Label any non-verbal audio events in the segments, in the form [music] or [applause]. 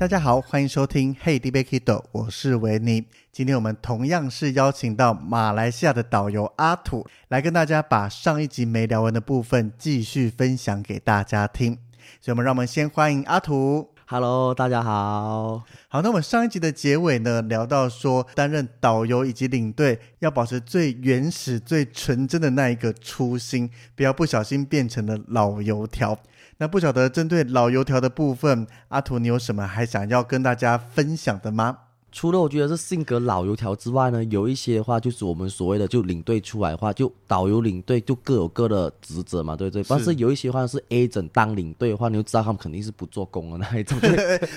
大家好，欢迎收听《Hey D B Kido，》，我是维尼。今天我们同样是邀请到马来西亚的导游阿土来跟大家把上一集没聊完的部分继续分享给大家听。所以，我们让我们先欢迎阿土。Hello，大家好。好，那我们上一集的结尾呢，聊到说担任导游以及领队要保持最原始、最纯真的那一个初心，不要不小心变成了老油条。那不晓得针对老油条的部分，阿图你有什么还想要跟大家分享的吗？除了我觉得是性格老油条之外呢，有一些的话就是我们所谓的就领队出来的话，就导游领队就各有各的职责嘛，对不对？但是有一些话是 agent 当领队的话，你就知道他们肯定是不做工的那一种，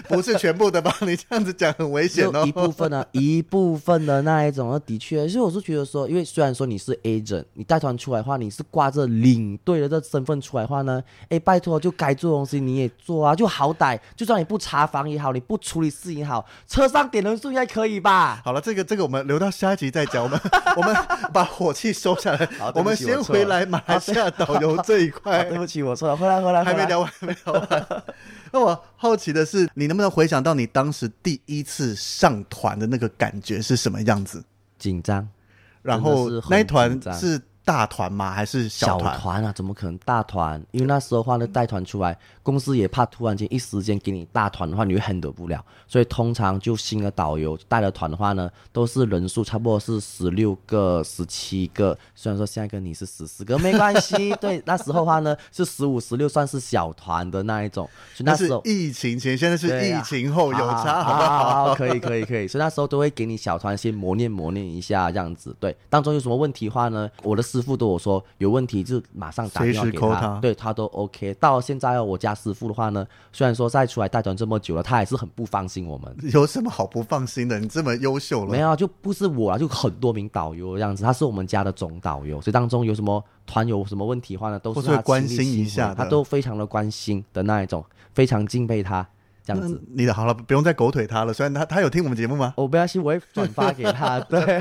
不是全部的吧？你这样子讲很危险哦。一部分啊，[laughs] 一部分的那一种，那的确，所以我是觉得说，因为虽然说你是 agent，你带团出来的话，你是挂着领队的这身份出来的话呢，哎，拜托，就该做东西你也做啊，就好歹，就算你不查房也好，你不处理事情也好，车上点人。应该可以吧？好了，这个这个我们留到下一集再讲。我们 [laughs] 我们把火气收下来。好，我们先回来马来西亚导游这一块。对不起，我错了。回来，回来，还没聊完，还没聊完。那我好奇的是，你能不能回想到你当时第一次上团的那个感觉是什么样子？紧张。然后那一团是。大团吗？还是小团？小团啊？怎么可能大团？因为那时候的话呢，带团出来，公司也怕突然间一时间给你大团的话，你会 handle 不了。所以通常就新的导游带了团的话呢，都是人数差不多是十六个、十七个。虽然说现在跟你是十四个没关系，对，那时候的话呢是十五、十六算是小团的那一种。所以那时候是疫情前，现在是疫情后有差，好不好？可以，可以，可以。所以那时候都会给你小团先磨练、磨练一下这样子。对，当中有什么问题的话呢，我的。师傅对我说有问题就马上打电话给他，他对他都 OK。到现在我家师傅的话呢，虽然说再出来带团这么久了，他还是很不放心我们。[laughs] 有什么好不放心的？你这么优秀了，没有就不是我啊，就很多名导游这样子，他是我们家的总导游，所以当中有什么团有什么问题的话呢，都是他关心一下，他都非常的关心的那一种，非常敬佩他。这样子，你的好了，不用再狗腿他了。虽然他他有听我们节目吗？我不要信，我会转发给他。[laughs] 对，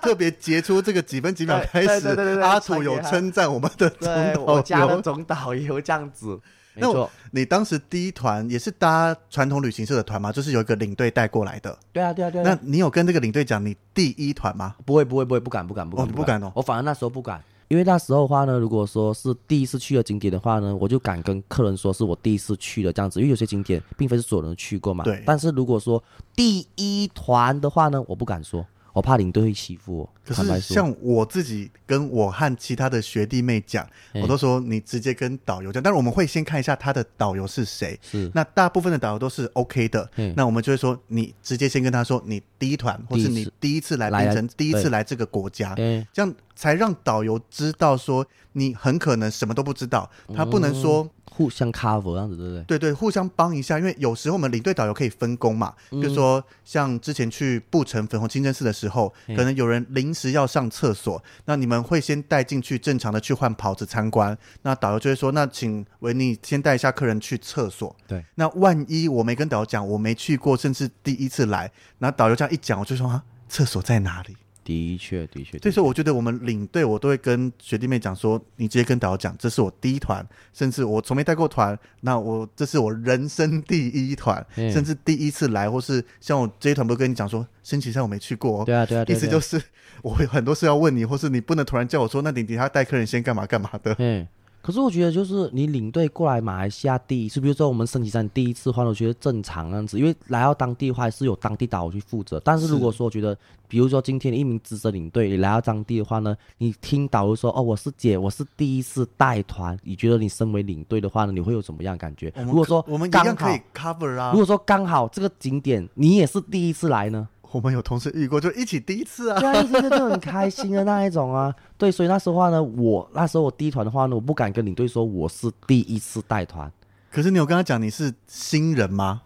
特别截出这个几分几秒开始，对对对对，阿土有称赞我们的总导游，我家的总导游这样子。没错，你当时第一团也是搭传统旅行社的团吗？就是有一个领队带过来的。对啊，对啊，对啊。那你有跟这个领队讲你第一团吗？不会，不会，不会，不敢，不敢，不敢，哦，不敢哦。我反而那时候不敢。因为那时候的话呢，如果说是第一次去的景点的话呢，我就敢跟客人说是我第一次去的这样子，因为有些景点并非是所有人都去过嘛。对。但是如果说第一团的话呢，我不敢说。我怕领队会欺负我。可是像我自己跟我和其他的学弟妹讲，我都说你直接跟导游讲。但是我们会先看一下他的导游是谁。是。那大部分的导游都是 OK 的。那我们就会说，你直接先跟他说，你第一团，或是你第一次来槟城，第一次来这个国家，这样才让导游知道说你很可能什么都不知道。他不能说。互相 cover 这样子，对不对？对对，互相帮一下，因为有时候我们领队导游可以分工嘛。嗯、比如说，像之前去布城粉红清真寺的时候，嗯、可能有人临时要上厕所，那你们会先带进去，正常的去换袍子参观。那导游就会说：“那请维尼先带一下客人去厕所。”对。那万一我没跟导游讲，我没去过，甚至第一次来，那导游这样一讲，我就说：“啊，厕所在哪里？”的确，的确。这时候我觉得我们领队，我都会跟学弟妹讲说，你直接跟导游讲，这是我第一团，甚至我从没带过团，那我这是我人生第一团，嗯、甚至第一次来，或是像我这一团，不是跟你讲说，星期三我没去过，对啊，对啊，对啊，意思就是我有很多事要问你，或是你不能突然叫我说，那你等下带客人先干嘛干嘛的，嗯。可是我觉得，就是你领队过来马来西亚第一次，比如说我们升级站第一次的话，我觉得正常样子，因为来到当地的话是有当地导游去负责。但是如果说我觉得，比如说今天一名资深领队你来到当地的话呢，你听导游说哦，我是姐，我是第一次带团，你觉得你身为领队的话呢，你会有什么样的感觉？如果说我们刚好可以 cover 啊，如果说刚好这个景点你也是第一次来呢？我们有同事遇过，就一起第一次啊，对啊，一次就很开心的那一种啊。[laughs] 对，所以那时候话呢，我那时候我第一团的话呢，我不敢跟领队说我是第一次带团。可是你有跟他讲你是新人吗？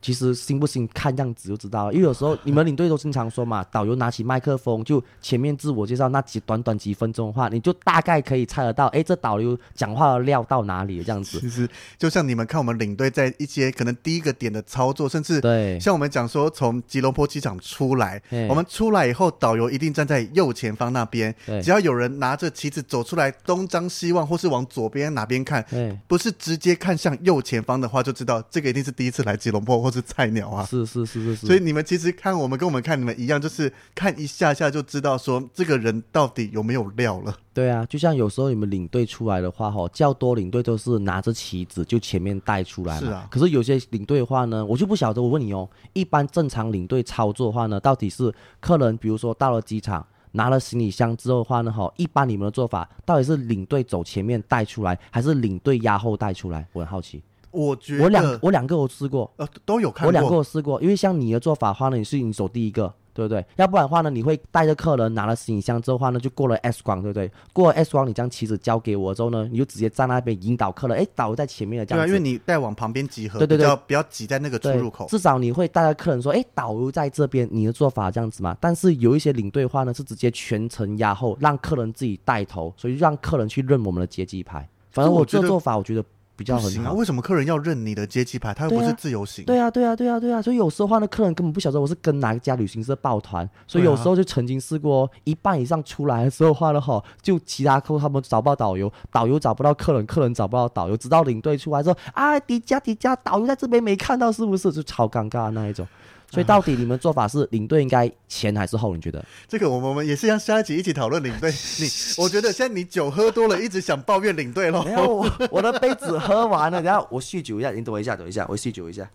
其实信不信看样子就知道了，因为有时候你们领队都经常说嘛，导游拿起麦克风就前面自我介绍那几短短几分钟的话，你就大概可以猜得到，哎，这导游讲话的料到哪里这样子。其实就像你们看我们领队在一些可能第一个点的操作，甚至对，像我们讲说从吉隆坡机场出来，我们出来以后，导游一定站在右前方那边，只要有人拿着旗子走出来，东张西望或是往左边哪边看，不是直接看向右前方的话，就知道这个一定是第一次来吉隆坡。是菜鸟啊，是是是是是，所以你们其实看我们跟我们看你们一样，就是看一下下就知道说这个人到底有没有料了。对啊，就像有时候你们领队出来的话，吼，较多领队都是拿着旗子就前面带出来嘛。是啊。可是有些领队的话呢，我就不晓得。我问你哦，一般正常领队操作的话呢，到底是客人，比如说到了机场拿了行李箱之后的话呢，哈，一般你们的做法到底是领队走前面带出来，还是领队压后带出来？我很好奇。我觉得我两我两个我试过，呃，都有看过。我两个我试过，因为像你的做法的话呢，你是你走第一个，对不对？要不然的话呢，你会带着客人拿了行李箱之后的话呢，就过了 S 光，对不对？过了 S 光，你将旗子交给我之后呢，你就直接站那边引导客人，哎，导游在前面的这样子。对啊，因为你带往旁边集合，对对对，不要挤在那个出入口。至少你会带着客人说，哎，导游在这边，你的做法这样子嘛。但是有一些领队的话呢，是直接全程压后，让客人自己带头，所以让客人去认我们的接机牌。反正我这做法，我觉得。比较很好，为什么客人要认你的接机牌？他又不是自由行。对啊，对啊，对啊，对啊。所以有时候话呢，客人根本不晓得我是跟哪一家旅行社抱团。所以有时候就曾经试过，一半以上出来的时候话呢，哈，就其他客户他们找不到导游，导游找不到客人，客人找不到导游，直到领队出来说：“啊，迪迦，迪迦，导游在这边没看到，是不是？”就超尴尬那一种。所以到底你们做法是领队应该前还是后？你觉得？这个我们我们也是要下一集一起讨论领队。[laughs] 你我觉得现在你酒喝多了，一直想抱怨领队咯。没有，我我的杯子喝完了，然后我酗酒一下，你等我一下，等一下，我酗酒一下。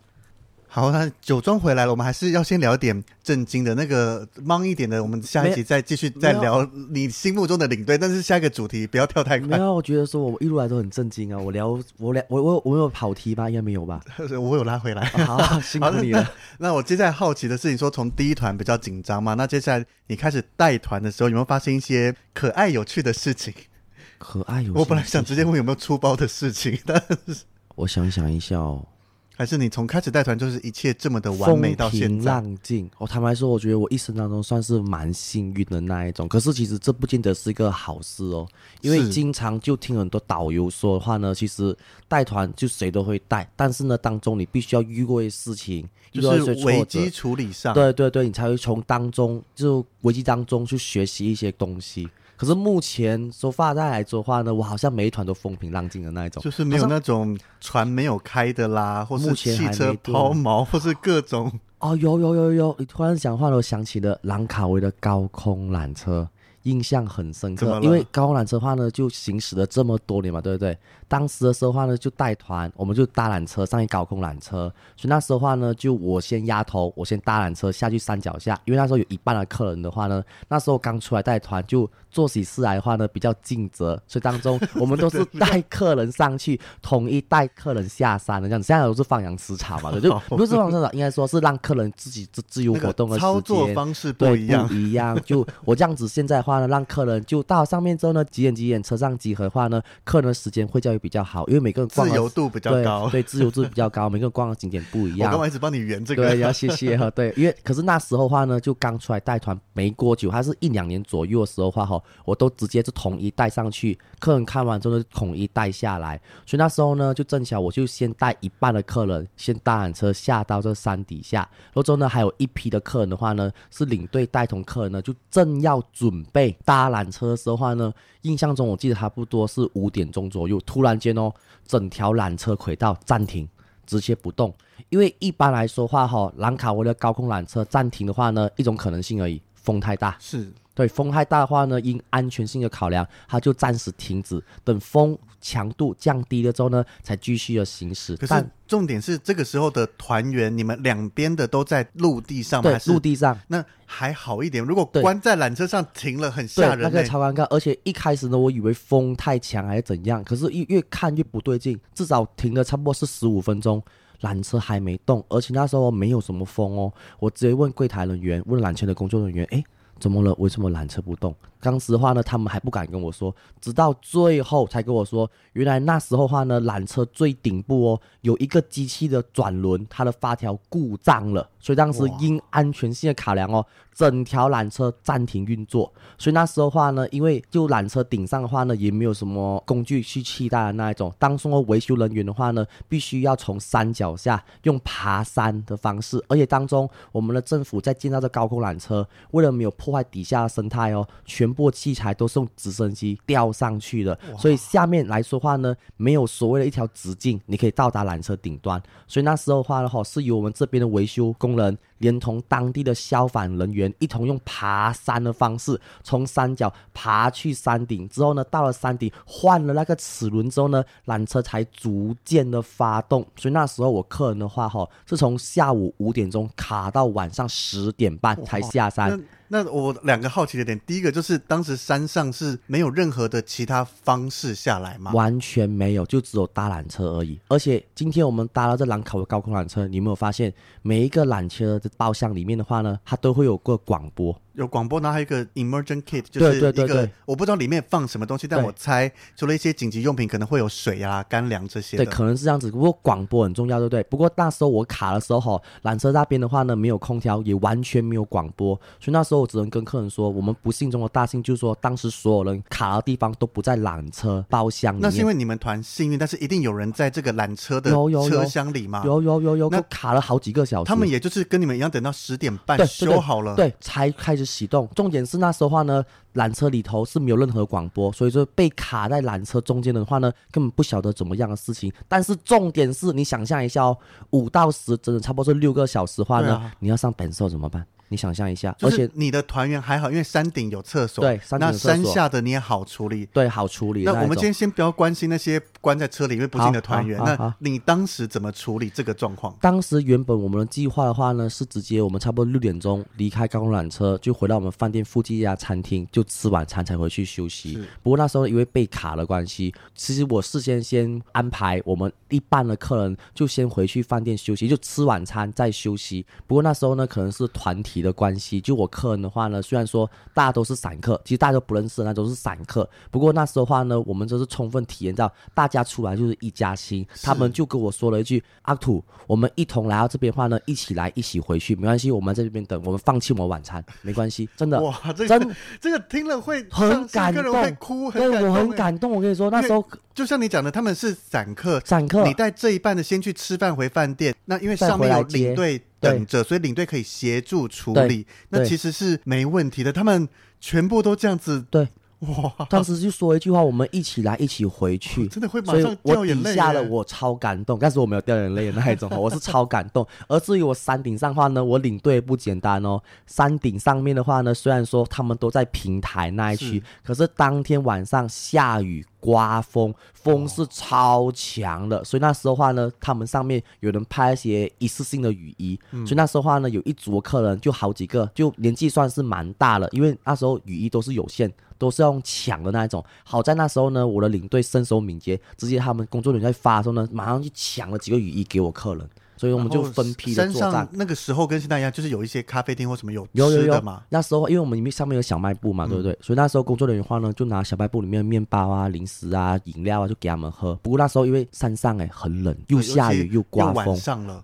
好，那酒庄回来了，我们还是要先聊点震惊的，那个忙一点的，我们下一集再继续再聊你心目中的领队。但是下一个主题不要跳太快。没有，我觉得说我一路来都很震惊啊。我聊我聊我我我有跑题吧？应该没有吧？[laughs] 我有拉回来。哦、好，[laughs] 辛苦你了。那，[laughs] 那我接下来好奇的是，你说从第一团比较紧张嘛？那接下来你开始带团的时候，有没有发生一些可爱有趣的事情？可爱有趣。我本来想直接问有没有出包的事情，但是我想想一下哦。还是你从开始带团就是一切这么的完美到现在？浪静。我坦白说，我觉得我一生当中算是蛮幸运的那一种。可是其实这不见得是一个好事哦，因为经常就听很多导游说的话呢，其实带团就谁都会带，但是呢当中你必须要遇过一些事情，就是危机处理上，对对对，你才会从当中就危机当中去学习一些东西。可是目前说发在来说话呢，我好像每一团都风平浪静的那一种，就是没有那种船没有开的啦，或是汽车抛锚，或是各种。哦，有有有有，你突然讲话了，我想起了兰卡威的高空缆车，印象很深刻。因为高空缆车的话呢，就行驶了这么多年嘛，对不对？当时的时候话呢，就带团，我们就搭缆车上去高空缆车，所以那时候话呢，就我先压头，我先搭缆车下去山脚下，因为那时候有一半的客人的话呢，那时候刚出来带团，就做起事来的话呢比较尽责，所以当中我们都是带客人上去，统一带客人下山的这样子，现在都是放羊吃草嘛，就 [laughs] 不是放羊吃草，应该说是让客人自己自自由活动的时间，操作方式不一样，不一样。就我这样子现在的话呢，让客人就到上面之后呢，几点几点车上集合的话呢，客人的时间会较。会比较好，因为每个人逛自由度比较高，对，对自由度比较高，每个人逛的景点不一样。我刚一直帮你圆这个，对，要谢谢哈。对，因为可是那时候的话呢，就刚出来带团没多久，还是一两年左右的时候的话哈，我都直接就统一带上去，客人看完之后就统一带下来。所以那时候呢，就正巧我就先带一半的客人先搭缆车下到这山底下，然后之后呢还有一批的客人的话呢，是领队带同客人呢，就正要准备搭缆车的时候的话呢。印象中，我记得差不多是五点钟左右，突然间哦，整条缆车轨道暂停，直接不动。因为一般来说话哈，兰卡威的高空缆车暂停的话呢，一种可能性而已，风太大。是。对，风太大的话呢，因安全性的考量，它就暂时停止，等风强度降低了之后呢，才继续的行驶。可是重点是这个时候的团员，你们两边的都在陆地上吗？对，陆地上。那还好一点，如果关在缆车上停了，很吓人。那个超尴尬。而且一开始呢，我以为风太强还是怎样，可是越越看越不对劲，至少停了差不多是十五分钟，缆车还没动，而且那时候没有什么风哦。我直接问柜台人员，问缆车的工作人员，哎。怎么了？为什么缆车不动？当时的话呢，他们还不敢跟我说，直到最后才跟我说，原来那时候的话呢，缆车最顶部哦，有一个机器的转轮，它的发条故障了，所以当时因安全性的考量哦。整条缆车暂停运作，所以那时候的话呢，因为就缆车顶上的话呢，也没有什么工具去替代的那一种。当中的维修人员的话呢，必须要从山脚下用爬山的方式，而且当中我们的政府在建造这高空缆车，为了没有破坏底下的生态哦，全部器材都是用直升机吊上去的，所以下面来说话呢，没有所谓的一条直径，你可以到达缆车顶端。所以那时候的话呢，哈，是由我们这边的维修工人。连同当地的消防人员一同用爬山的方式，从山脚爬去山顶。之后呢，到了山顶换了那个齿轮之后呢，缆车才逐渐的发动。所以那时候我客人的话，哈，是从下午五点钟卡到晚上十点半才下山。那我两个好奇的点，第一个就是当时山上是没有任何的其他方式下来吗？完全没有，就只有搭缆车而已。而且今天我们搭了这兰考的高空缆车，你有没有发现每一个缆车的包厢里面的话呢，它都会有个广播。有广播，然后还有一个 emergent kit，就是一个对对对对，我不知道里面放什么东西，但我猜除了一些紧急用品，可能会有水啊、干粮这些。对，可能是这样子。不过广播很重要，对不对？不过那时候我卡的时候，哈，缆车那边的话呢，没有空调，也完全没有广播，所以那时候我只能跟客人说，我们不幸中的大幸，就是说当时所有人卡的地方都不在缆车包厢里面。那是因为你们团幸运，但是一定有人在这个缆车的车厢里吗？有有有有，那卡了好几个小时。他们也就是跟你们一样，等到十点半修好了，对，才开始启动。重点。是那时候话呢，缆车里头是没有任何广播，所以说被卡在缆车中间的话呢，根本不晓得怎么样的事情。但是重点是你想象一下哦，五到十，整整差不多是六个小时的话呢，啊、你要上本寿怎么办？你想象一下，而且你的团员还好，因为山顶有厕所。对。那山下的你也好处理。对，好处理。那我们今天先不要关心那些关在车里面不幸的团员。那你当时怎么处理这个状况？当时原本我们的计划的话呢，是直接我们差不多六点钟离开高空缆车，就回到我们饭店附近一家餐厅，就吃晚餐才回去休息。不过那时候因为被卡的关系，其实我事先先安排我们一半的客人就先回去饭店休息，就吃晚餐再休息。不过那时候呢，可能是团体的关系，就我客人的话呢，虽然说大家都是散客，其实大家都不认识，那都是散客。不过那时候的话呢，我们就是充分体验到大家出来就是一家亲。他们就跟我说了一句：“阿土，我们一同来到这边的话呢，一起来，一起回去，没关系，我们在这边等，我们放弃我们晚餐，没关系，真的。”哇，这个真这个听了会很感动，会哭，很感动，对，我很感动。我跟你说，那时候就像你讲的，他们是散客，散客，你带这一半的先去吃饭回饭店，那因为上面有领队。等着，所以领队可以协助处理，那其实是没问题的。他们全部都这样子，对，哇！当时就说一句话：“我们一起来，一起回去。”真的会马上掉眼泪。我底下了，我超感动，但是我没有掉眼泪的那一种，[laughs] 我是超感动。而至于我山顶上的话呢，我领队不简单哦。山顶上面的话呢，虽然说他们都在平台那一区，可是当天晚上下雨。刮风，风是超强的，所以那时候话呢，他们上面有人拍一些一次性的雨衣，所以那时候话呢，有一组客人就好几个，就年纪算是蛮大了，因为那时候雨衣都是有限，都是用抢的那一种。好在那时候呢，我的领队身手敏捷，直接他们工作人员在发的时候呢，马上就抢了几个雨衣给我客人。所以我们就分批的作战。那个时候跟现在一样，就是有一些咖啡厅或什么有吃的嘛。那时候因为我们里面上面有小卖部嘛，对不对？嗯、所以那时候工作人员的话呢，就拿小卖部里面的面包啊、零食啊、饮料啊，就给他们喝。不过那时候因为山上哎很冷，又下雨又刮风，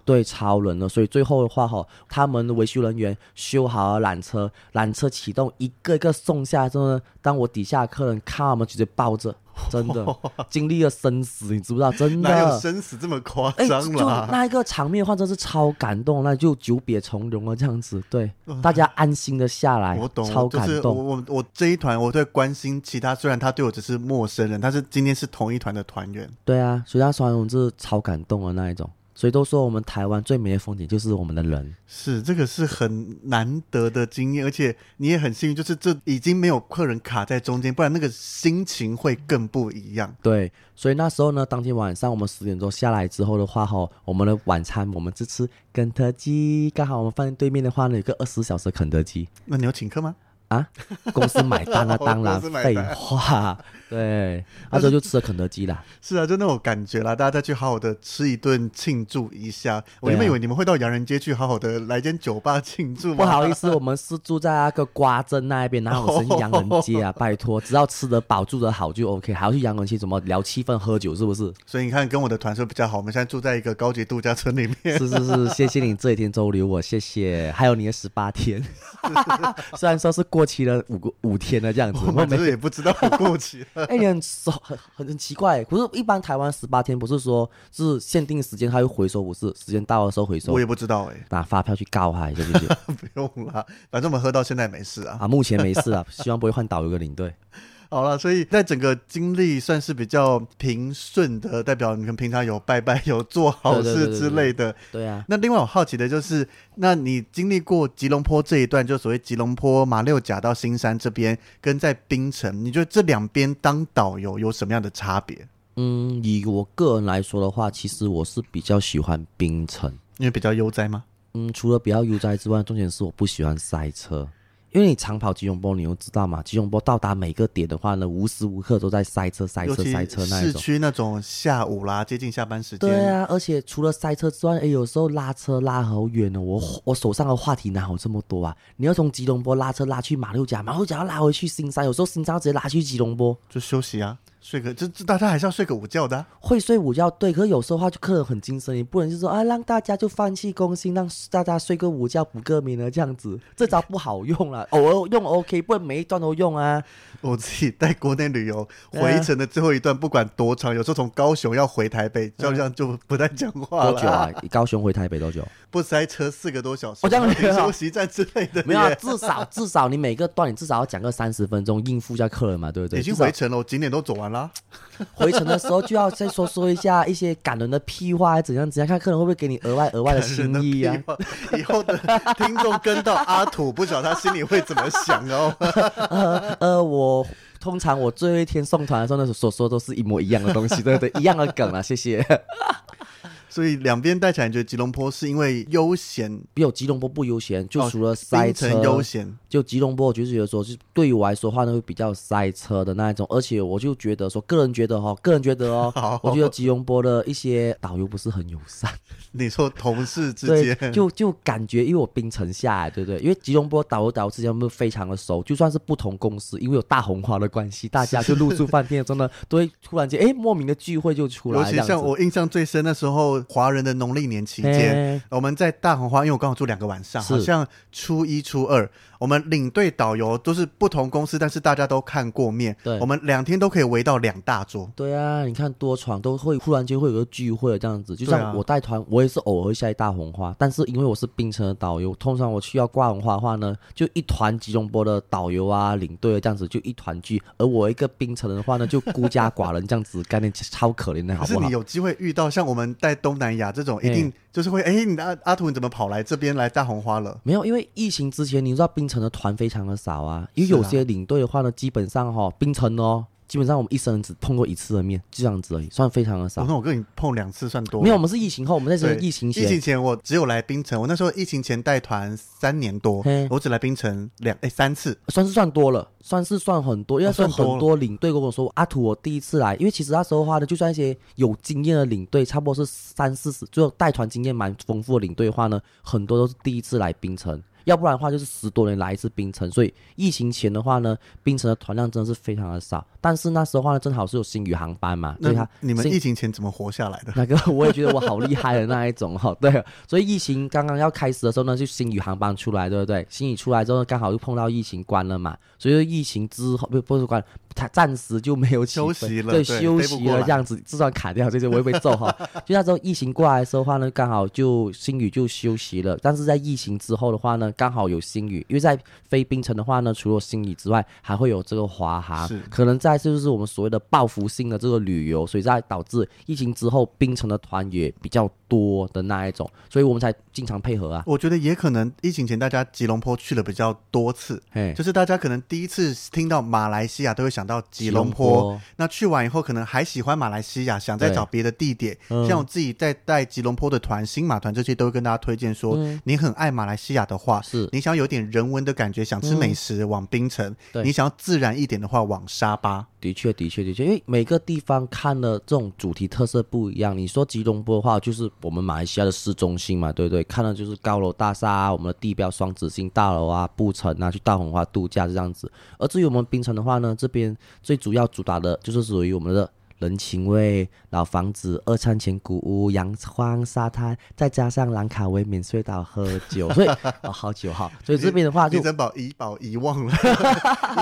对，超冷了。所以最后的话哈，他们的维修人员修好了缆车，缆车启动，一个一个送下来之后呢，当我底下客人看我们直接抱着。真的 [laughs] 经历了生死，你知不知道？真的哪有生死这么夸张了？欸、就那一个场面的话，真是超感动，那就久别重逢了这样子。对，大家安心的下来，我懂，超感动。我我我这一团，我对关心其他，虽然他对我只是陌生人，但是今天是同一团的团员。对啊，所以他说我们是超感动的那一种。所以都说我们台湾最美的风景就是我们的人。是，这个是很难得的经验，而且你也很幸运，就是这已经没有客人卡在中间，不然那个心情会更不一样。对，所以那时候呢，当天晚上我们十点钟下来之后的话，哈，我们的晚餐我们只吃肯德基，刚好我们饭店对面的话呢，有个二十四小时肯德基。那你要请客吗？啊，[laughs] 公司买单了，[laughs] 当然废话。[laughs] 对，那时候就吃了肯德基啦。是啊，就那种感觉啦，大家再去好好的吃一顿庆祝一下。我原本以为你们会到洋人街去好好的来间酒吧庆祝。不好意思，我们是住在那个瓜镇那边，然后我是洋人街啊，拜托，只要吃得饱、住得好就 OK，还要去洋人街怎么聊气氛、喝酒，是不是？所以你看，跟我的团是比较好。我们现在住在一个高级度假村里面。是是是，谢谢你这一天周留我，谢谢。还有你的十八天，虽然说是过期了五个五天了这样子，[laughs] 我们其实也不知道 [laughs] 过期了。哎，你很。很很很奇怪，可是，一般台湾十八天不是说是限定时间，它会回收，不是时间到的时候回收。我也不知道哎、欸，拿发票去告他，是不是？[laughs] 不用了，反正我们喝到现在没事啊。啊，目前没事啊，希望不会换导游跟领队。好了，所以在整个经历算是比较平顺的，代表你们平常有拜拜，有做好事之类的。对，啊。那另外我好奇的就是，那你经历过吉隆坡这一段，就所谓吉隆坡马六甲到新山这边，跟在槟城，你觉得这两边当导游有什么样的差别？嗯，以我个人来说的话，其实我是比较喜欢槟城，因为比较悠哉吗？嗯，除了比较悠哉之外，重点是我不喜欢塞车。因为你长跑吉隆坡，你又知道嘛？吉隆坡到达每个点的话呢，无时无刻都在塞车、塞车、塞车那一种。市区那种下午啦，接近下班时间。对啊，而且除了塞车之外，哎，有时候拉车拉好远哦。我我手上的话题哪有这么多啊？你要从吉隆坡拉车拉去马六甲，马六甲要拉回去新山，有时候新山要直接拉去吉隆坡，就休息啊。睡个，这这大家还是要睡个午觉的、啊。会睡午觉，对。可是有时候的话，就客人很精神，你不能就说啊，让大家就放弃攻心，让大家睡个午觉补个眠了这样子，这招不好用了。[laughs] 偶尔用 OK，不然每一段都用啊。我自己在国内旅游回程的最后一段，不管多长，有时候从高雄要回台北，就这样就不太讲话了。多久啊？高雄回台北多久？不塞车四个多小时，我这样休息站之类的。没有、啊，至少至少你每个段你至少要讲个三十分钟，应付一下客人嘛，对不对？已经回程了，我景点都走完了。回程的时候就要再说说一下一些感人的屁话，还怎样怎样，看客人会不会给你额外额外的心意啊？以后的听众跟到阿土，不晓得他心里会怎么想哦。[laughs] 呃呃，我通常我最后一天送团的时候，那所说都是一模一样的东西，对对，一样的梗啊，谢谢。所以两边带起来，你觉得吉隆坡是因为悠闲？没有吉隆坡不悠闲，就除了塞车。悠闲，就吉隆坡，我就是觉得说，就对于我来说的话呢，会比较塞车的那一种。而且我就觉得说，个人觉得哈，个人觉得哦，[laughs] 我觉得吉隆坡的一些导游不是很友善。你说同事之间，就就感觉，因为我冰城下来，对不对？因为吉隆坡导游导游之间不是非常的熟，就算是不同公司，因为有大红花的关系，大家就入住饭店，真的都会突然间哎莫名的聚会就出来。尤其像我印象最深的时候，华人的农历年期间，我们在大红花，因为我刚好住两个晚上，好像初一初二。我们领队导游都是不同公司，但是大家都看过面。对，我们两天都可以围到两大桌。对啊，你看多闯都会忽然间会有个聚会这样子。就像我带团，我也是偶尔会下一大红花，但是因为我是槟城的导游，通常我需要挂红花的话呢，就一团吉隆坡的导游啊、领队这样子就一团聚，而我一个槟城人的话呢，就孤家寡人这样子，概念超可怜的，好不好？可是你有机会遇到像我们带东南亚这种，一定就是会哎，你的阿阿图你怎么跑来这边来大红花了？没有，因为疫情之前，你知道冰城的团非常的。少啊，因为有些领队的话呢，基本上哈，冰城哦，基本上我们一生只碰过一次的面，就这样子而已，算非常的少。那我跟你碰两次算多？没有，我们是疫情后，我们那时候疫情前，疫情前我只有来槟城，我那时候疫情前带团三年多，我只来槟城两哎三次，算是算多了，算是算很多，因为算很多领队跟我说，阿土我第一次来，因为其实那时候的话呢，就算一些有经验的领队，差不多是三四十，就带团经验蛮丰富的领队的话呢，很多都是第一次来槟城。要不然的话，就是十多年来一次冰城，所以疫情前的话呢，冰城的团量真的是非常的少。但是那时候的话呢，正好是有星宇航班嘛，所以他你们疫情前怎么活下来的？[laughs] 那个我也觉得我好厉害的那一种哈，对。所以疫情刚刚要开始的时候呢，就星宇航班出来，对不对？星宇出来之后，刚好又碰到疫情关了嘛，所以疫情之后不不是关，他暂时就没有休息了，对，休息了这样子，就算砍掉这些我也会揍哈。[laughs] 就那时候疫情过来的时候的话呢，刚好就星宇就休息了。但是在疫情之后的话呢，呢，刚好有星宇，因为在非冰城的话呢，除了星宇之外，还会有这个华航，可能在就是我们所谓的报复性的这个旅游，所以在导致疫情之后冰城的团也比较多的那一种，所以我们才经常配合啊。我觉得也可能疫情前大家吉隆坡去了比较多次，嘿。就是大家可能第一次听到马来西亚都会想到吉隆坡，隆坡。那去完以后可能还喜欢马来西亚，想再找别的地点。嗯、像我自己在带吉隆坡的团、新马团这些，都会跟大家推荐说，嗯、你很爱马来西亚的话，是你想要有点人文的感觉，想吃美食、嗯、往槟城，对你想要自然一点的话往沙巴。的确，的确，的确，因为每个地方看的这种主题特色不一样。你说吉隆坡的话，就是我们马来西亚的市中心嘛，对不对？看的就是高楼大厦啊，我们的地标双子星大楼啊，布城啊，去大红花度假这样子。而至于我们槟城的话呢，这边最主要主打的就是属于我们的。人情味、老房子、二餐前古屋、阳光沙滩，再加上兰卡威免税岛喝酒，所以 [laughs] 哦，好酒哈。[laughs] 所以这边的话就，就珍宝怡宝遗忘了，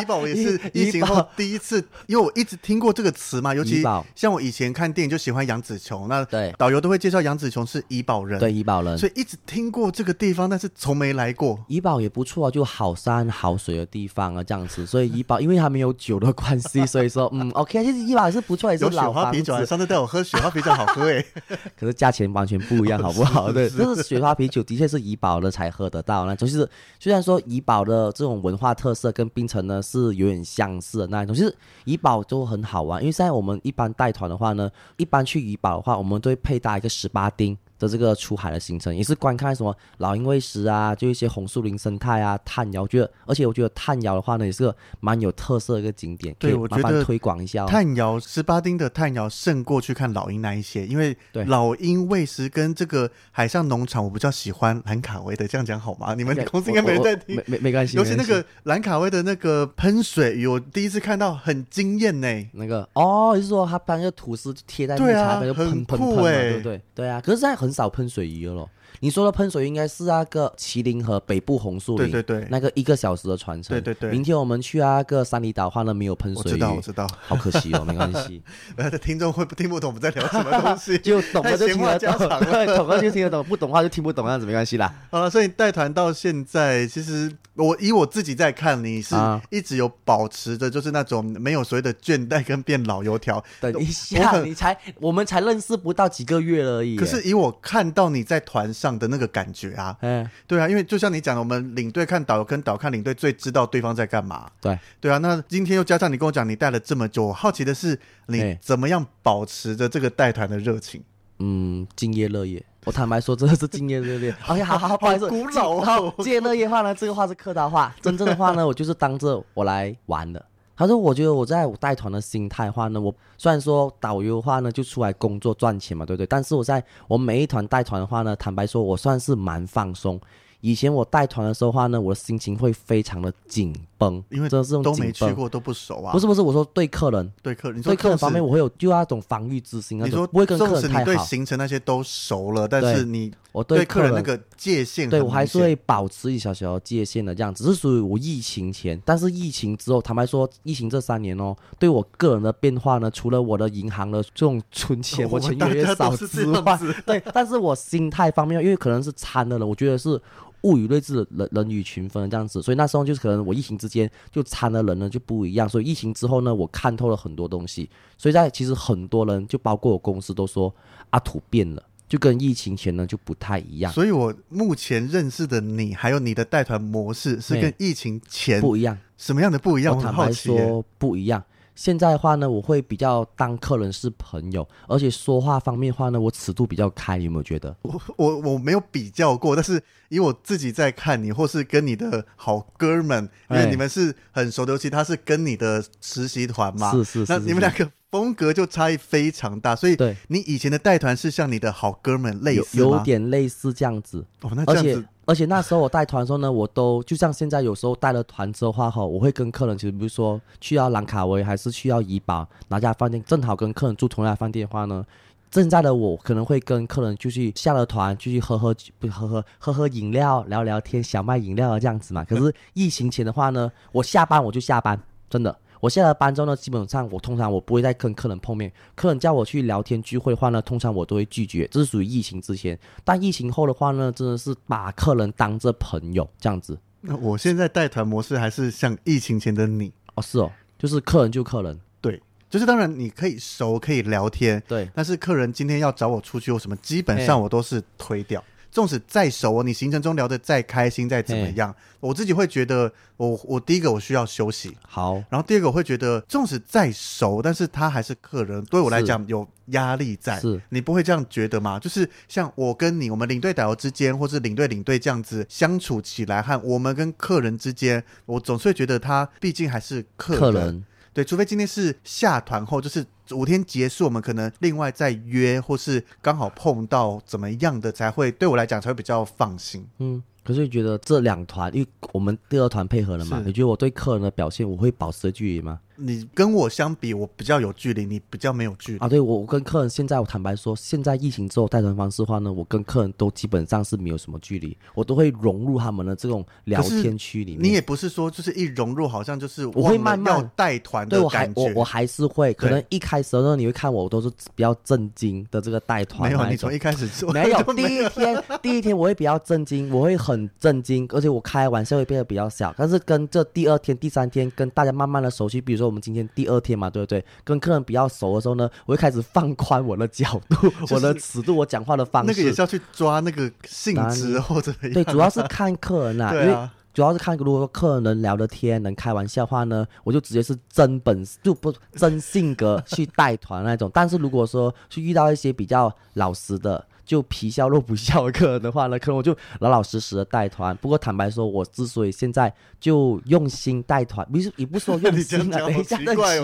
怡宝也是疫情后第一次，因为我一直听过这个词嘛，尤其像我以前看电影就喜欢杨紫琼，那对导游都会介绍杨紫琼是怡宝人，对怡宝人，所以一直听过这个地方，但是从没来过。怡宝也不错啊，就好山好水的地方啊，这样子。所以怡宝因为它没有酒的关系，所以说嗯，OK，其实怡宝也是不错，也是。雪花啤酒，上次带我喝雪花啤酒好喝哎，[laughs] 可是价钱完全不一样，好不好？对，[laughs] 就是雪花啤酒的确是怡宝的才喝得到，那种就是虽然说怡宝的这种文化特色跟槟城呢是有点相似的那一种，就是怡宝就很好玩，因为现在我们一般带团的话呢，一般去怡宝的话，我们都会配搭一个十八丁。的这个出海的行程也是观看什么老鹰喂食啊，就一些红树林生态啊，探窑。我觉得，而且我觉得探窑的话呢，也是个蛮有特色的一个景点。对，我觉得推广一下、哦。探窑十八丁的探窑胜过去看老鹰那一些，因为老鹰喂食跟这个海上农场，我比较喜欢兰卡威的。这样讲好吗？你们 [laughs] 公司应该没人在听，没没关系。尤其那个兰卡威的那个喷水鱼，我第一次看到很惊艳呢。那个哦，就是说他把那个吐司贴在木材上就喷喷喷，对不对？对啊，可是现在很很少喷水鱼了。你说的喷水应该是那个麒麟河北部红树林，对对对，那个一个小时的船程，对对对。明天我们去那个三里岛的话呢，没有喷水，我知道，我知道，好可惜哦，没关系。那 [laughs] 听众会不听不懂我们在聊什么东西，[laughs] 就懂了就听得懂，[laughs] 懂了就听得懂，不懂的话就听不懂，这样子没关系啦。好了，所以带团到现在，其实我以我自己在看，你是一直有保持着就是那种没有所谓的倦怠跟变老油条。等一下，你才我们才认识不到几个月而已。可是以我看到你在团上的那个感觉啊，嗯，对啊，因为就像你讲的，我们领队看导游跟导游看领队最知道对方在干嘛。对，对啊。那今天又加上你跟我讲你带了这么久，我好奇的是你怎么样保持着这个带团的热情？嗯，敬业乐业。我坦白说，真的是敬业乐业。[laughs] 哎呀好好好，不好意思，古老哦。敬业乐业话呢，这个话是客套话，真正的话呢，我就是当着我来玩的。他说：“我觉得我在我带团的心态话呢，我虽然说导游的话呢就出来工作赚钱嘛，对不对？但是我在我每一团带团的话呢，坦白说，我算是蛮放松。以前我带团的时候话呢，我的心情会非常的紧绷，因为这是都没去过，都不熟啊。不是不是，我说对客人，对客人，对客人方面，我会有就那种防御之心。你说不会跟客人太好，对行程那些都熟了，但是你。”我对客人那个界限，对我还是会保持一小小的界限的，这样只是属于我疫情前，但是疫情之后，坦白说，疫情这三年哦，对我个人的变化呢，除了我的银行的这种存钱，[laughs] 我钱越来越少之外，对，但是我心态方面，因为可能是参的了，我觉得是物以类聚，人人以群分这样子，所以那时候就是可能我疫情之间就参的人呢就不一样，所以疫情之后呢，我看透了很多东西，所以在其实很多人就包括我公司都说阿土变了。就跟疫情前呢就不太一样，所以我目前认识的你，还有你的带团模式是跟疫情前不一样。什么样的不一样？我坦白说不一样。现在的话呢，我会比较当客人是朋友，而且说话方面的话呢，我尺度比较开。有没有觉得？我我我没有比较过，但是以我自己在看你，或是跟你的好哥们，因为你们是很熟的，尤其他是跟你的实习团嘛，是是是，那你们两个。风格就差异非常大，所以你以前的带团是像你的好哥们类似吗？有，有点类似这样子。哦，那这样子。而且那时候我带团的时候呢，我都就像现在有时候带了团之后话哈，我会跟客人，其实比如说去到兰卡威还是去到怡保哪家饭店，正好跟客人住同一家饭店的话呢，正在的我可能会跟客人就去下了团就去喝喝不喝喝喝喝饮料聊聊天，小麦饮料啊这样子嘛。可是疫情前的话呢，我下班我就下班，真的。我下了班之后呢，基本上我通常我不会再跟客人碰面。客人叫我去聊天聚会的话呢，通常我都会拒绝。这是属于疫情之前，但疫情后的话呢，真的是把客人当着朋友这样子。那我现在带团模式还是像疫情前的你哦，是哦，就是客人就客人，对，就是当然你可以熟可以聊天，对，但是客人今天要找我出去或什么，基本上我都是推掉。纵使再熟，你行程中聊得再开心，再怎么样，我自己会觉得我，我我第一个我需要休息，好，然后第二个我会觉得，纵使再熟，但是他还是客人，对我来讲有压力在，是。你不会这样觉得吗？就是像我跟你，我们领队导游之间，或是领队领队这样子相处起来，和我们跟客人之间，我总是会觉得他毕竟还是客人。客人对，除非今天是下团后，就是五天结束，我们可能另外再约，或是刚好碰到怎么样的，才会对我来讲才会比较放心。嗯，可是你觉得这两团，因为我们第二团配合了嘛，你觉得我对客人的表现，我会保持距离吗？你跟我相比，我比较有距离，你比较没有距离啊。对，我我跟客人现在，我坦白说，现在疫情之后带团方式的话呢，我跟客人都基本上是没有什么距离，我都会融入他们的这种聊天区里面。你也不是说就是一融入，好像就是我会慢慢带团的感觉。对，我还我我还是会，可能一开始的时候你会看我，我都是比较震惊的这个带团。没有，你从一开始做 [laughs] 没有，第一天第一天我会比较震惊，我会很震惊，而且我开玩笑会变得比较小。但是跟这第二天、第三天跟大家慢慢的熟悉，比如说我们今天第二天。嘛，对不对？跟客人比较熟的时候呢，我会开始放宽我的角度、[laughs] 就是、我的尺度、我讲话的方式。那个也是要去抓那个性质或者对，主要是看客人啊，[laughs] 对啊，因为主要是看如果说客人能聊得天、能开玩笑话呢，我就直接是真本事就不真性格去带团那种。但是如果说去遇到一些比较老实的。就皮笑肉不笑的客人的话呢，可能我就老老实实的带团。不过坦白说，我之所以现在就用心带团，不是也不是说用心啊，[laughs] 等一下很奇怪，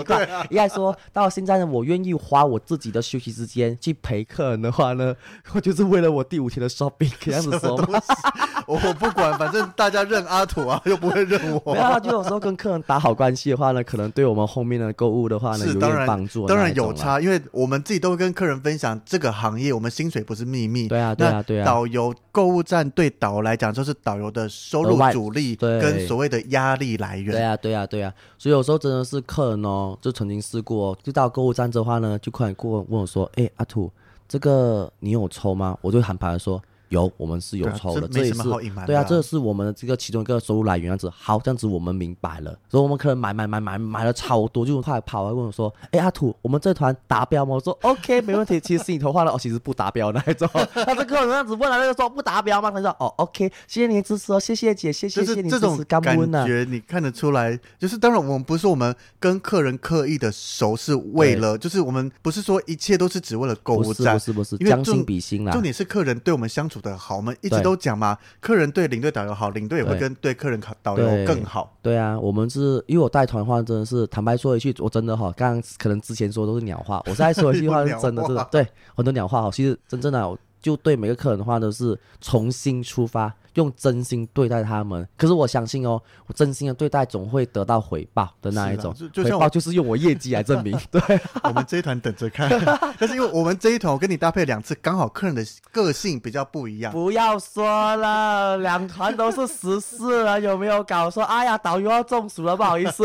应该说到现在呢，我愿意花我自己的休息时间去陪客人的话呢，[laughs] 我就是为了我第五天的 shopping，这样子说吗？[laughs] 我不管，反正大家认阿土啊，又不会认我。没有，就有时候跟客人打好关系的话呢，可能对我们后面的购物的话呢，有点帮助。当然有差，因为我们自己都会跟客人分享这个行业，我们薪水不是秘密。对啊，对啊，对啊。导游购物站对导游来讲，就是导游的收入主力跟所谓的压力来源。对啊，对啊，对啊。所以有时候真的是客人哦，就曾经试过，就到购物站的话呢，就客人过问我说：“哎，阿土，这个你有抽吗？”我就喊牌说。有，我们是有抽的，这也是对啊，这是我们的这个其中一个收入来源。这样子，好，这样子我们明白了。所以我们可能买买买买买了超多，就快跑来问我说：“哎，阿土，我们这团达标吗？”我说：“OK，没问题。[laughs] ”其实是你头话了，哦，其实不达标那一种。他这客人这样子问了，那个说不达标吗？他说：“哦，OK，谢谢你的支持哦，谢谢姐，谢谢谢谢你支持。”这种感觉你看得出来，就是当然我们不是说我们跟客人刻意的熟，是为了就是我们不是说一切都是只为了购物站，不是不是，将心比心啦。重点是客人对我们相处的好，我们一直都讲嘛，客人对领队导游好，领队也会跟对客人导游更好。对啊，我们是因为我带团的话，真的是坦白说一句，我真的哈，刚刚可能之前说的都是鸟话，我现在说一句话是真的，[laughs] 是的，对，很多鸟话哈，其实真正的就对每个客人的话都是重新出发。用真心对待他们，可是我相信哦，我真心的对待总会得到回报的那一种。就就回报就是用我业绩来证明。[laughs] 对，我们这一团等着看。[laughs] 但是因为我们这一团我跟你搭配两次，刚好客人的个性比较不一样。不要说了，两团都是十四了，有没有搞说？哎呀，导游要中暑了，不好意思。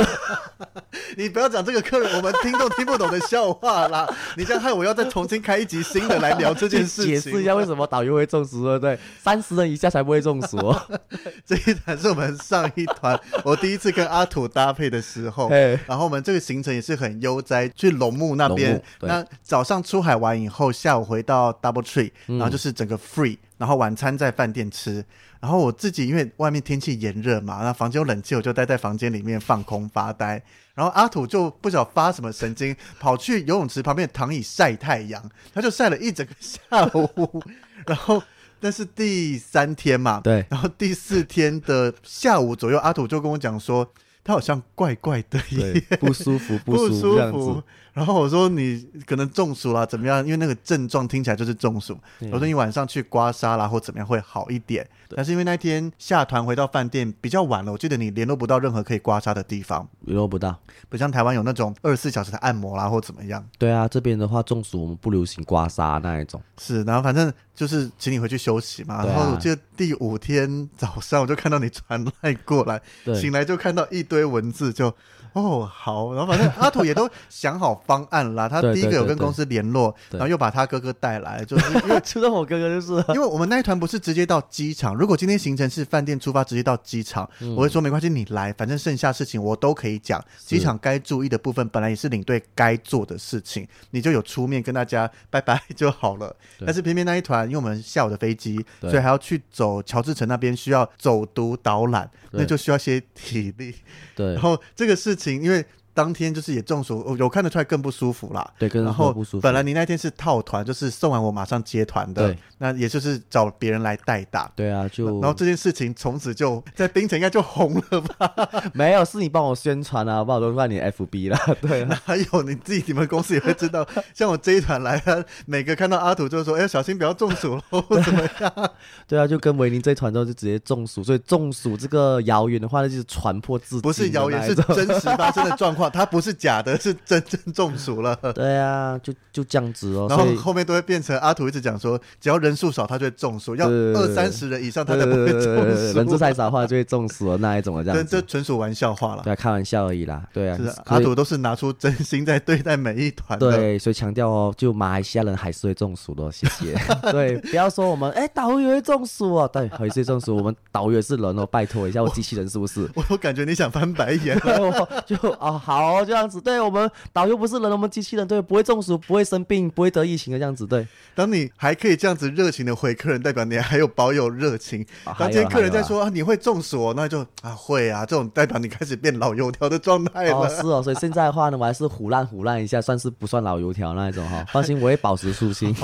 [laughs] 你不要讲这个客人，我们听众听不懂的笑话啦。你这样害我要再重新开一集新的来聊这件事情。解释一下为什么导游会中暑，对不对？三十人以下才不会中暑。说 [laughs] 这一团是我们上一团，[laughs] 我第一次跟阿土搭配的时候，然后我们这个行程也是很悠哉，去龙目那边。那早上出海完以后，下午回到 Double Tree，然后就是整个 free，然后晚餐在饭店吃。然后我自己因为外面天气炎热嘛，那房间有冷气，我就待在房间里面放空发呆。然后阿土就不晓得发什么神经，跑去游泳池旁边躺椅晒太阳，他就晒了一整个下午，[laughs] 然后。但是第三天嘛，对，然后第四天的下午左右，阿土就跟我讲说，他好像怪怪的，不舒服，不舒服，[laughs] 不舒服。然后我说你可能中暑了怎么样？因为那个症状听起来就是中暑。我说你晚上去刮痧啦或怎么样会好一点。但是因为那天下团回到饭店比较晚了，我记得你联络不到任何可以刮痧的地方，联络不到，不像台湾有那种二十四小时的按摩啦或怎么样。对啊，这边的话中暑我们不流行刮痧那一种。是，然后反正就是请你回去休息嘛。然后我记得第五天早上我就看到你传 [laughs] 赖过来，醒来就看到一堆文字就。哦，好，然后反正阿土也都想好方案啦。他 [laughs] 第一个有跟公司联络，然后又把他哥哥带来，就是因为 [laughs] 除了我哥哥就是，因为我们那一团不是直接到机场。如果今天行程是饭店出发直接到机场，嗯、我会说没关系，你来，反正剩下事情我都可以讲。机场该注意的部分本来也是领队该做的事情，你就有出面跟大家拜拜就好了。但是偏偏那一团，因为我们下午的飞机，所以还要去走乔治城那边，需要走读导览，那就需要些体力。对，然后这个事情，因为。当天就是也中暑，有看得出来更不舒服啦。对，更不舒服。本来你那天是套团，就是送完我马上接团的。对，那也就是找别人来代打。对啊，就然后这件事情从此就在冰城应该就红了吧？[laughs] 没有，是你帮我宣传啊，帮我都放你 FB 了。[laughs] 对，那还有你自己，你们公司也会知道。[laughs] 像我这一团来啊，每个看到阿土就说：“哎，小心不要中暑喽，怎么样？”对啊，就跟维尼这一团之后就直接中暑，所以中暑这个谣言的话，那就是传播自己。不是谣言，是真实发生的状况。他不是假的，是真正中暑了。对啊，就就这样子哦。然后后面都会变成阿土一直讲说，只要人数少，他就会中暑；要二三十人以上，他才不会中暑。人数太少的话，就会中暑了那一种的这样子。这纯属玩笑话了，对，开玩笑而已啦。对啊，阿土都是拿出真心在对待每一团。对，所以强调哦，就马来西亚人还是会中暑的，谢谢。[laughs] 对，不要说我们哎导游也会中暑哦，对，还是会中暑。我们导游也是人哦，拜托一下，我机器人是不是？[laughs] 我我感觉你想翻白眼。[laughs] 就哦好这样子。对，我们导游不是人，我们机器人，对，不会中暑，不会生病，不会得疫情的这样子。对，当你还可以这样子热情的回客人，代表你还有保有热情。当今天客人在说啊，你会中暑哦，那就啊会啊，这种代表你开始变老油条的状态了。哦，是哦，所以现在的话呢，我还是唬烂唬烂一下，算是不算老油条那一种哈。放心，我会保持初心。[laughs]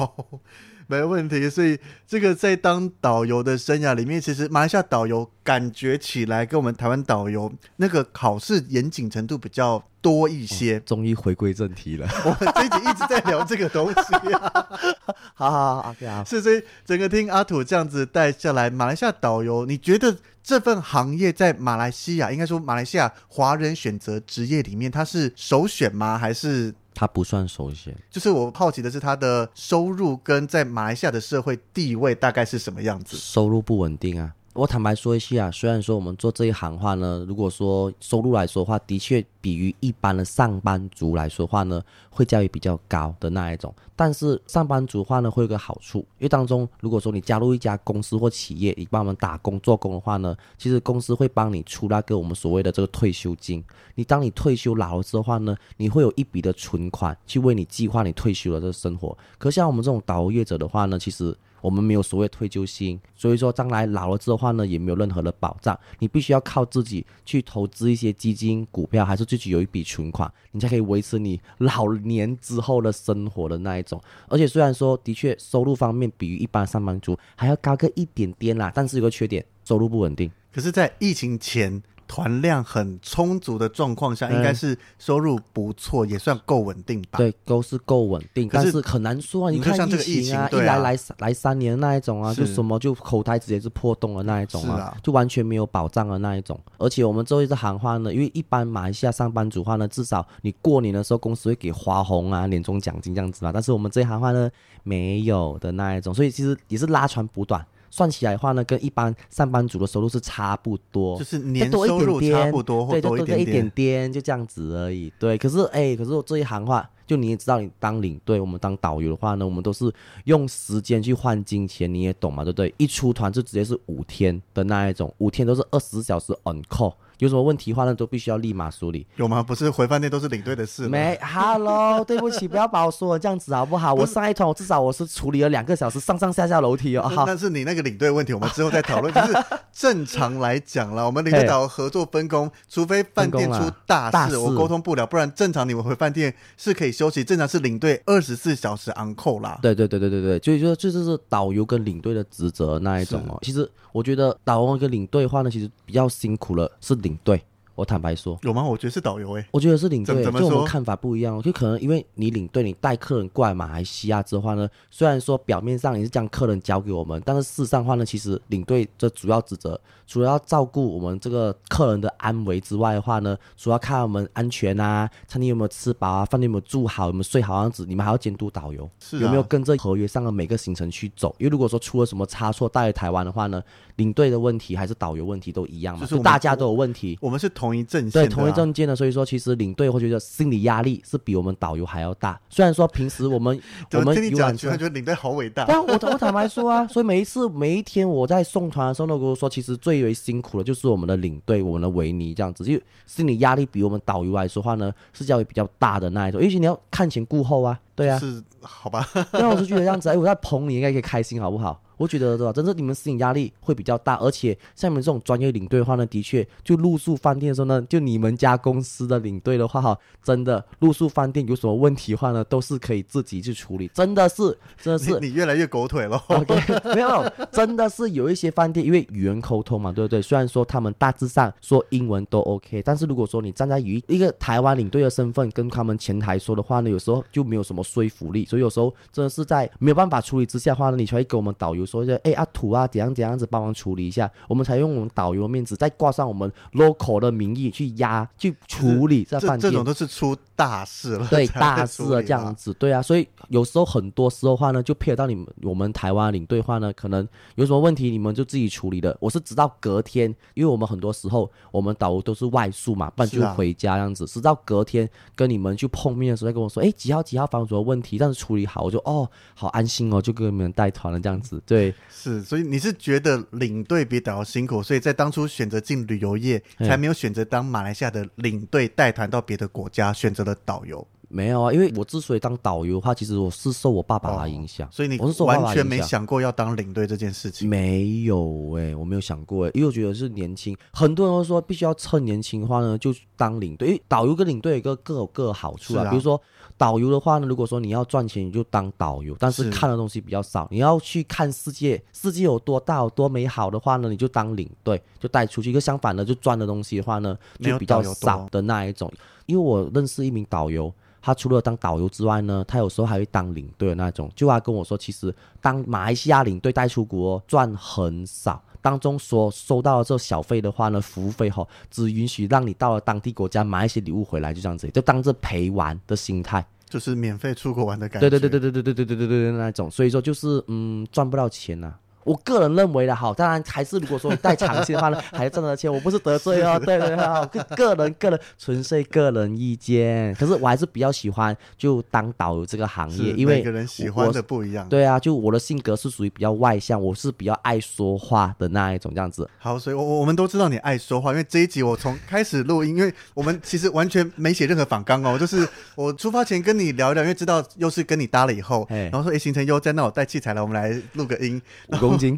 没问题，所以这个在当导游的生涯里面，其实马来西亚导游感觉起来跟我们台湾导游那个考试严谨程度比较多一些。终于回归正题了，[laughs] 我们这一集一直在聊这个东西啊。[laughs] 好好好，OK 啊。是，所以整个听阿土这样子带下来，马来西亚导游，你觉得这份行业在马来西亚，应该说马来西亚华人选择职业里面，它是首选吗？还是？他不算首选，就是我好奇的是他的收入跟在马来西亚的社会地位大概是什么样子？收入不稳定啊。我坦白说一下，虽然说我们做这一行话呢，如果说收入来说的话，的确比于一般的上班族来说话呢，会较为比较高的那一种。但是上班族话呢，会有个好处，因为当中如果说你加入一家公司或企业，你帮我们打工做工的话呢，其实公司会帮你出那个我们所谓的这个退休金。你当你退休老了之后的话呢，你会有一笔的存款去为你计划你退休的这个生活。可像我们这种导游业者的话呢，其实。我们没有所谓退休金，所以说将来老了之后的话呢，也没有任何的保障。你必须要靠自己去投资一些基金、股票，还是自己有一笔存款，你才可以维持你老年之后的生活的那一种。而且虽然说的确收入方面比一般上班族还要高个一点点啦，但是有个缺点，收入不稳定。可是，在疫情前。团量很充足的状况下，应该是收入不错，嗯、也算够稳定吧？对，都是够稳定，但是很难说啊。你看像这个疫情啊，一来来来三年的那一种啊，就什么就口袋直接是破洞的那一种啊，啊就完全没有保障的那一种。而且我们做一次行话呢，因为一般马来西亚上班族话呢，至少你过年的时候公司会给花红啊、年终奖金这样子嘛。但是我们这一行话呢，没有的那一种，所以其实也是拉长补短。算起来的话呢，跟一般上班族的收入是差不多，就是年收入差不多，对，多一点点，一点点，就这样子而已。对，可是哎，可是我这一行话，就你也知道，你当领队，我们当导游的话呢，我们都是用时间去换金钱，你也懂嘛，对不对？一出团就直接是五天的那一种，五天都是二十四小时 on call。有什么问题的话呢，都必须要立马梳理。有吗？不是回饭店都是领队的事？没，Hello，[laughs] 对不起，不要把我说的这样子好不好？我上一团我至少我是处理了两个小时上上下下楼梯哦。好，但是你那个领队问题，我们之后再讨论。就是正常来讲啦，我们领队 [laughs] 导合作分工，除非饭店出大事，我沟通不了，不然正常你们回饭店是可以休息。正常是领队二十四小时 on call 啦。对对对对对对，所以说这就是导游跟领队的职责那一种哦。其实我觉得导游跟领队的话呢，其实比较辛苦了，是领对我坦白说，有吗？我觉得是导游哎、欸。我觉得是领队，就我们看法不一样。就可能因为你领队，你带客人过来马来西亚之后呢，虽然说表面上也是将客人交给我们，但是事实上的话呢，其实领队这主要职责，除了要照顾我们这个客人的安危之外的话呢，主要看我们安全啊，餐厅有没有吃饱啊，饭店有没有住好，有没有睡好样子，你们还要监督导游，是啊、有没有跟着合约上的每个行程去走。因为如果说出了什么差错带来台湾的话呢，领队的问题还是导游问题都一样嘛，就是大家都有问题。我们是同一阵线、啊，对，同一阵线的，所以说其实领队会觉得心理压力是比我们导游还要大。虽然说平时我们 [laughs] 我们听你讲，觉得领队好伟大。但我我坦白说啊，[laughs] 所以每一次每一天我在送团的时候，都跟我说，其实最为辛苦的就是我们的领队，我们的维尼这样子，就心理压力比我们导游来说话呢，是较为比较大的那一种，尤其你要看前顾后啊，对啊，是好吧？[laughs] 那我是觉得这样子，[laughs] 哎，我在捧你，应该可以开心，好不好？我觉得对吧？真的，你们心理压力会比较大，而且像你们这种专业领队的话呢，的确，就露宿饭店的时候呢，就你们家公司的领队的话哈，真的露宿饭店有什么问题的话呢，都是可以自己去处理，真的是，真的是。你，你越来越狗腿了。[laughs] Okay, 没有，真的是有一些饭店，因为语言沟通嘛，对不对？虽然说他们大致上说英文都 OK，但是如果说你站在于一个台湾领队的身份跟他们前台说的话呢，有时候就没有什么说服力，所以有时候真的是在没有办法处理之下的话呢，你才会跟我们导游说一下，哎阿土。啊，怎样怎样子帮忙处理一下，我们才用我们导游的面子，再挂上我们 local 的名义去压去处理这饭店。这种都是出大事了，对大事了这样子，对啊，所以有时候很多时候话呢，就配合到你们我们台湾领队话呢，可能有什么问题，你们就自己处理的。我是直到隔天，因为我们很多时候我们导游都是外宿嘛，不然就回家这样子，直到隔天跟你们去碰面的时候，再跟我说，哎，几号几号房主的问题，但是处理好，我就哦，好安心哦，就跟你们带团了这样子，对，是，所以你是觉得领队比导游辛苦，所以在当初选择进旅游业，才没有选择当马来西亚的领队带团到别的国家，选择了导游。没有啊，因为我之所以当导游的话，其实我是受我爸爸的影响，哦、所以你我是完全没想过要当领队这件事情。没有诶、欸，我没有想过诶、欸，因为我觉得是年轻，很多人都说必须要趁年轻的话呢，就当领队。因为导游跟领队有个各有各的好处啊，啊比如说导游的话呢，如果说你要赚钱，你就当导游，但是看的东西比较少。你要去看世界，世界有多大，有多美好的话呢，你就当领队，就带出去。一个相反的，就赚的东西的话呢，就比较少的那一种。因为我认识一名导游。他除了当导游之外呢，他有时候还会当领队的那种。就他跟我说，其实当马来西亚领队带出国赚很少，当中所收到的这小费的话呢，服务费哈，只允许让你到了当地国家买一些礼物回来，就这样子，就当着陪玩的心态，就是免费出国玩的感觉。对对对对对对对对对对对那种。所以说就是嗯，赚不到钱呐、啊。我个人认为的好，当然还是如果说你带长期的话呢，还赚得钱。我不是得罪哦，对对对，个个人个人纯粹个人意见。可是我还是比较喜欢就当导游这个行业，因为每个人喜欢的不一样。对啊，就我的性格是属于比较外向，我是比较爱说话的那一种这样子。好，所以我我们都知道你爱说话，因为这一集我从开始录音，因为我们其实完全没写任何反纲哦，[laughs] 就是我出发前跟你聊一聊，因为知道又是跟你搭了以后，然后说哎，行程优在，那我带器材来，我们来录个音。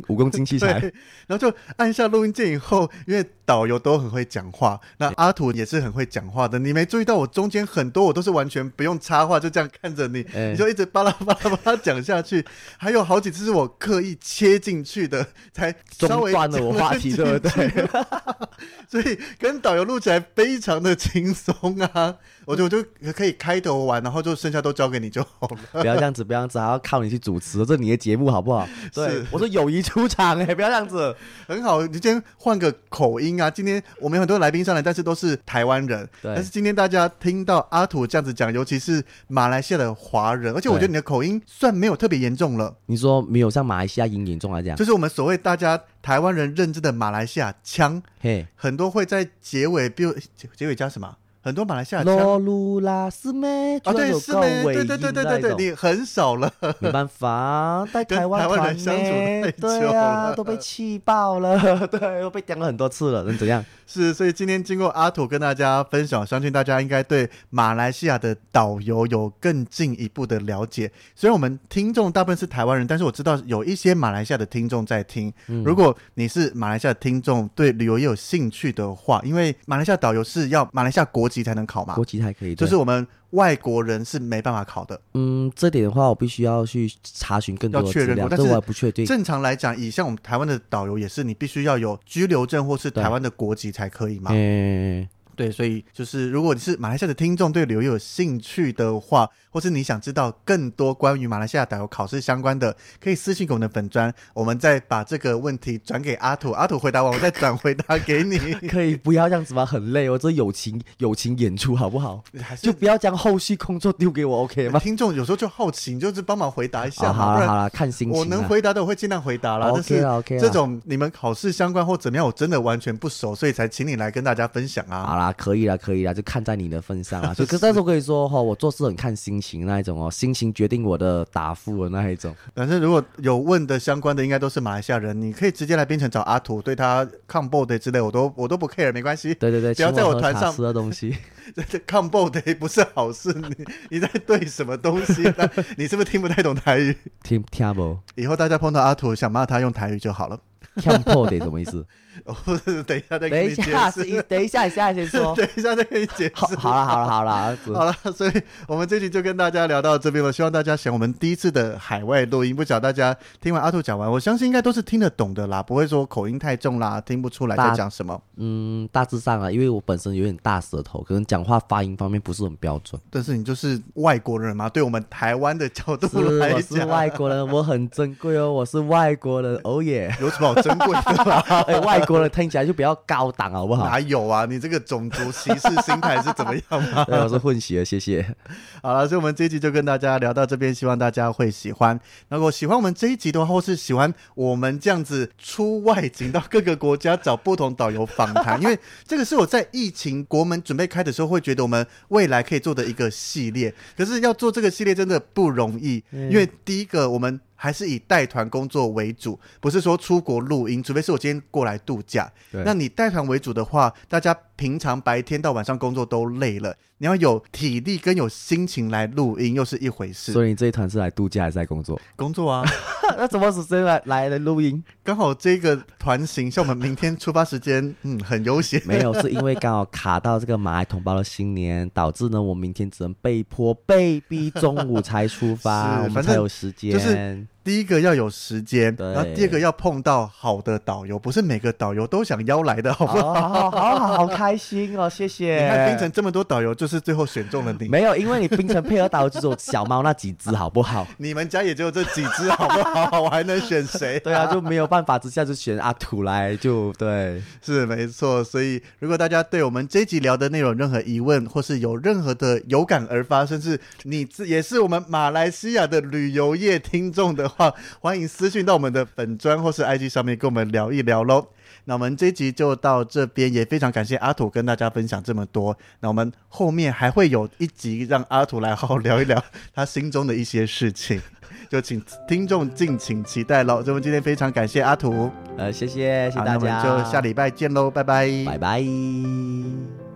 五公斤器材，然后就按下录音键以后，因为导游都很会讲话，那阿土也是很会讲话的。你没注意到我中间很多我都是完全不用插话，就这样看着你，欸、你就一直巴拉巴拉巴拉讲下去。[laughs] 还有好几次是我刻意切进去的，才稍微断了我话题，对不对？[laughs] 所以跟导游录起来非常的轻松啊。我就我就可以开头玩，然后就剩下都交给你就好了。不要这样子，不要这样子，还要靠你去主持，这是你的节目好不好？对，是我说友谊出场哎、欸，不要这样子，很好。你今天换个口音啊，今天我们有很多来宾上来，但是都是台湾人。对。但是今天大家听到阿土这样子讲，尤其是马来西亚的华人，而且我觉得你的口音算没有特别严重了。你说没有像马来西亚音严重来讲，就是我们所谓大家台湾人认知的马来西亚腔，嘿，很多会在结尾，比如结尾加什么？很多马来西亚罗鲁拉斯妹啊，对，斯妹，对对对对对对，你很少了，没办法，在 [laughs] 台湾台湾人相处太久了，对啊，都被气爆了，[laughs] 对，都被讲了很多次了，能怎样？是，所以今天经过阿土跟大家分享，相信大家应该对马来西亚的导游有更进一步的了解。虽然我们听众大部分是台湾人，但是我知道有一些马来西亚的听众在听。嗯、如果你是马来西亚的听众，对旅游也有兴趣的话，因为马来西亚导游是要马来西亚国籍才能考嘛，国籍才可以，就是我们。外国人是没办法考的。嗯，这点的话，我必须要去查询更多的资料，但是我还不确定。正常来讲，以像我们台湾的导游也是，你必须要有居留证或是台湾的国籍才可以嘛。嗯，对，所以就是如果你是马来西亚的听众，对旅游有兴趣的话，或是你想知道更多关于马来西亚导游考试相关的，可以私信给我们的粉砖，我们再把这个问题转给阿土，阿土回答完，我再转回答给你。[laughs] 可以不要这样子吗？很累哦，这友情友情演出好不好？就不要将后续工作丢给我，OK 吗？听众有时候就好奇，你就是帮忙回答一下。哦、好了好了，看心情。我能回答的我会尽量回答啦。OK OK。这种你们考试相关或怎么样，我真的完全不熟，所以才请你来跟大家分享啊。好啦，可以啦可以啦。就看在你的份上啊，就可但是我可以说哈，我做事很看心情那一种哦，心情决定我的答复的那一种。反正如果有问的相关的，应该都是马来西亚人，你可以直接来槟城找阿土，对他抗 o 之类，我都我都不 care，没关系。对对对，不要在我团上吃的东西，[laughs] 抗 o 不是好事。你你在对什么东西？你是不是听不太懂台语？听听不？以后大家碰到阿土，想骂他用台语就好了。[laughs] 强迫的什么意思？不是，等一下再给你解释。等一下，你现在先说。[laughs] 等一下再给你解释。好了，好了，好了，好了。所以，我们这集就跟大家聊到这边了。希望大家喜欢我们第一次的海外录音。不晓得大家听完阿兔讲完，我相信应该都是听得懂的啦，不会说口音太重啦，听不出来在讲什么。嗯，大致上啊，因为我本身有点大舌头，可能讲话发音方面不是很标准。但是你就是外国人嘛，对我们台湾的角度来讲，我是外国人，我很珍贵哦，我是外国人，哦耶，有什么好珍贵的？哎，外国人听起来就比较高档，好不好？哪有啊？你这个种族歧视心态是怎么样吗？[laughs] 我是混血，谢谢。好了，所以我们这一集就跟大家聊到这边，希望大家会喜欢。如果喜欢我们这一集的话，或是喜欢我们这样子出外景到各个国家找不同导游访谈，因为这个是我在疫情国门准备开的时候，会觉得我们未来可以做的一个系列。可是要做这个系列真的不容易，因为第一个我们。还是以带团工作为主，不是说出国录音，除非是我今天过来度假。那你带团为主的话，大家平常白天到晚上工作都累了，你要有体力跟有心情来录音，又是一回事。所以你这一团是来度假还是在工作？工作啊，[laughs] 那怎么是这来来的录音？刚好这个团型像我们明天出发时间，[laughs] 嗯，很悠闲。[laughs] 没有，是因为刚好卡到这个马来同胞的新年，导致呢我明天只能被迫被逼中午才出发，我们才有时间。就是第一个要有时间，然后第二个要碰到好的导游，不是每个导游都想邀来的，好不好？好，好，好，好开心哦，谢谢。你看冰城这么多导游，就是最后选中了你。[laughs] 没有，因为你冰城配合导游只有小猫那几只，好不好？[laughs] 你们家也只有这几只，好不好？我还能选谁？[laughs] 对啊，就没有办法之下就选阿土来，就对，是没错。所以如果大家对我们这一集聊的内容有任何疑问，或是有任何的有感而发，甚至你也是我们马来西亚的旅游业听众的话。好，欢迎私讯到我们的粉专或是 IG 上面跟我们聊一聊喽。那我们这集就到这边，也非常感谢阿土跟大家分享这么多。那我们后面还会有一集让阿土来好好聊一聊他心中的一些事情，[laughs] 就请听众敬请期待喽。我们今天非常感谢阿土，呃，谢谢谢谢大家，那我们就下礼拜见喽，拜拜，拜拜。